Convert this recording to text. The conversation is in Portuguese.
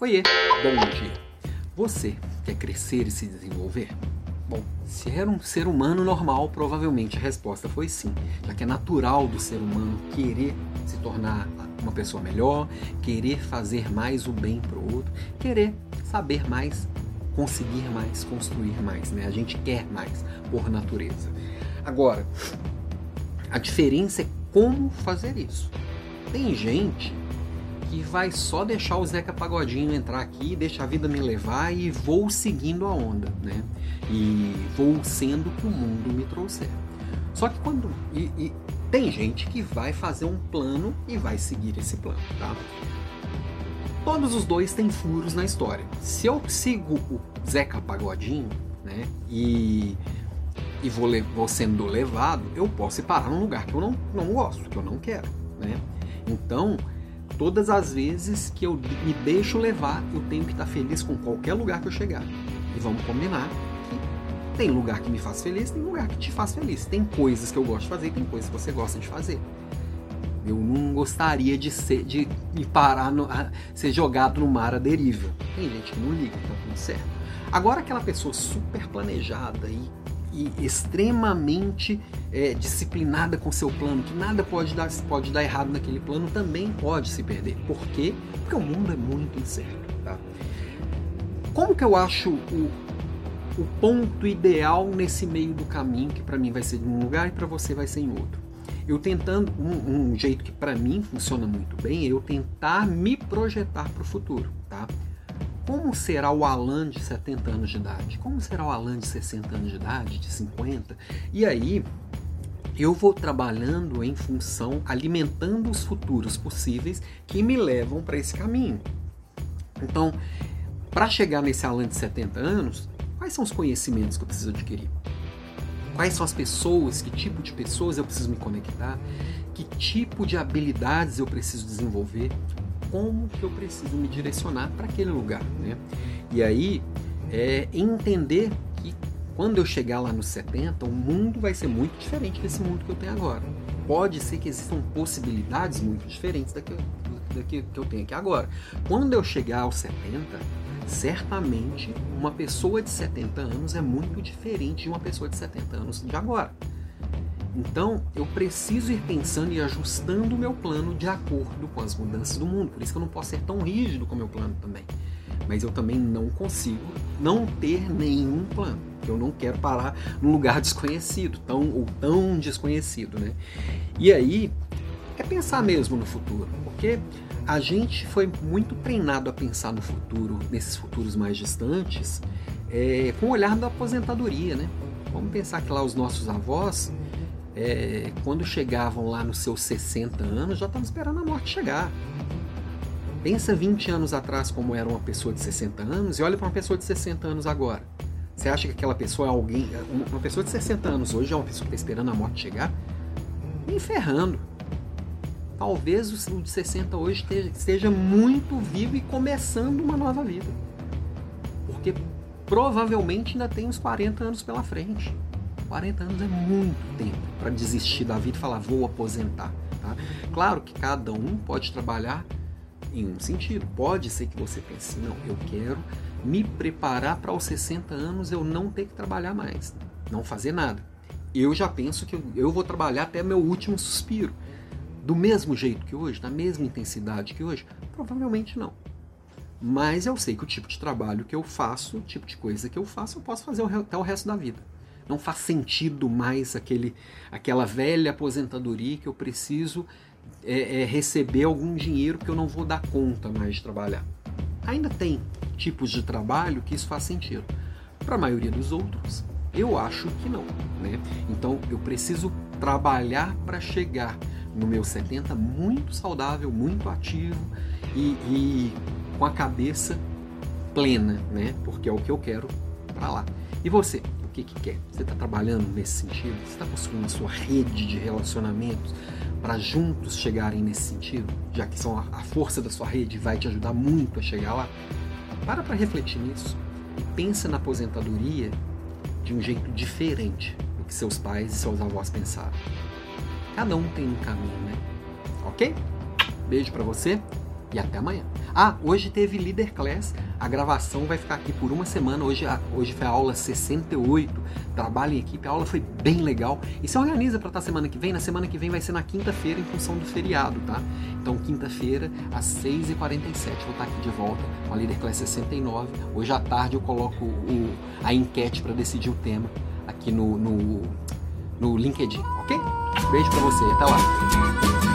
Oiê, bom dia. Você quer crescer e se desenvolver? Bom, se era um ser humano normal, provavelmente a resposta foi sim, já que é natural do ser humano querer se tornar uma pessoa melhor, querer fazer mais o bem para o outro, querer saber mais, conseguir mais, construir mais, né? A gente quer mais por natureza. Agora, a diferença é como fazer isso. Tem gente que vai só deixar o Zeca Pagodinho entrar aqui, deixa a vida me levar e vou seguindo a onda, né? E vou sendo que o mundo me trouxer. Só que quando. E, e tem gente que vai fazer um plano e vai seguir esse plano, tá? Todos os dois têm furos na história. Se eu sigo o Zeca Pagodinho, né? E e vou, vou sendo levado, eu posso parar num lugar que eu não, não gosto, que eu não quero, né? Então, todas as vezes que eu me deixo levar, eu tenho que estar feliz com qualquer lugar que eu chegar. E vamos combinar que tem lugar que me faz feliz, tem lugar que te faz feliz. Tem coisas que eu gosto de fazer, tem coisas que você gosta de fazer. Eu não gostaria de ser, de, de parar, no, ser jogado no mar à deriva. Tem gente que não liga, tá tudo certo. Agora aquela pessoa super planejada e e extremamente é, disciplinada com seu plano, que nada pode dar, pode dar errado naquele plano, também pode se perder. Por quê? Porque o mundo é muito incerto. Tá? Como que eu acho o, o ponto ideal nesse meio do caminho, que para mim vai ser em um lugar e para você vai ser em outro? Eu tentando, um, um jeito que para mim funciona muito bem, é eu tentar me projetar para o futuro, tá? Como será o Alan de 70 anos de idade? Como será o Alan de 60 anos de idade, de 50? E aí, eu vou trabalhando em função, alimentando os futuros possíveis que me levam para esse caminho. Então, para chegar nesse Alan de 70 anos, quais são os conhecimentos que eu preciso adquirir? Quais são as pessoas, que tipo de pessoas eu preciso me conectar? Que tipo de habilidades eu preciso desenvolver? Como que eu preciso me direcionar para aquele lugar, né? E aí é entender que quando eu chegar lá nos 70, o mundo vai ser muito diferente desse mundo que eu tenho agora. Pode ser que existam possibilidades muito diferentes da que que eu tenho aqui agora. Quando eu chegar aos 70, certamente uma pessoa de 70 anos é muito diferente de uma pessoa de 70 anos de agora. Então, eu preciso ir pensando e ajustando o meu plano de acordo com as mudanças do mundo. Por isso que eu não posso ser tão rígido com o meu plano também. Mas eu também não consigo não ter nenhum plano. Eu não quero parar num lugar desconhecido, tão ou tão desconhecido, né? E aí é pensar mesmo no futuro, porque a gente foi muito treinado a pensar no futuro, nesses futuros mais distantes, é, com o olhar da aposentadoria, né? Vamos pensar que lá os nossos avós é, quando chegavam lá nos seus 60 anos, já estavam esperando a morte chegar. Pensa 20 anos atrás como era uma pessoa de 60 anos e olha para uma pessoa de 60 anos agora. Você acha que aquela pessoa é alguém. Uma pessoa de 60 anos hoje é uma pessoa que está esperando a morte chegar? Nem ferrando. Talvez o de 60 hoje esteja muito vivo e começando uma nova vida. Porque provavelmente ainda tem uns 40 anos pela frente. 40 anos é muito tempo para desistir da vida e falar vou aposentar. Tá? Claro que cada um pode trabalhar em um sentido. Pode ser que você pense, não, eu quero me preparar para os 60 anos eu não ter que trabalhar mais, não fazer nada. Eu já penso que eu vou trabalhar até meu último suspiro. Do mesmo jeito que hoje, na mesma intensidade que hoje? Provavelmente não. Mas eu sei que o tipo de trabalho que eu faço, o tipo de coisa que eu faço, eu posso fazer até o resto da vida. Não faz sentido mais aquele, aquela velha aposentadoria que eu preciso é, é, receber algum dinheiro que eu não vou dar conta mais de trabalhar. Ainda tem tipos de trabalho que isso faz sentido. Para a maioria dos outros, eu acho que não. Né? Então eu preciso trabalhar para chegar no meu 70 muito saudável, muito ativo e, e com a cabeça plena, né? Porque é o que eu quero para lá. E você? Que, que quer. Você está trabalhando nesse sentido? Você está construindo a sua rede de relacionamentos para juntos chegarem nesse sentido? Já que são a, força da sua rede vai te ajudar muito a chegar lá? Para para refletir nisso e pensa na aposentadoria de um jeito diferente do que seus pais e seus avós pensaram. Cada um tem um caminho, né? Ok? Beijo para você e até amanhã. Ah, hoje teve Leader Class, a gravação vai ficar aqui por uma semana. Hoje, hoje foi a aula 68, trabalho em equipe, a aula foi bem legal. E se organiza para estar tá semana que vem, na semana que vem vai ser na quinta-feira em função do feriado, tá? Então, quinta-feira, às 6h47, vou estar tá aqui de volta com a Leader Class 69. Hoje à tarde eu coloco o, a enquete para decidir o tema aqui no, no, no LinkedIn, ok? Beijo para você, até lá!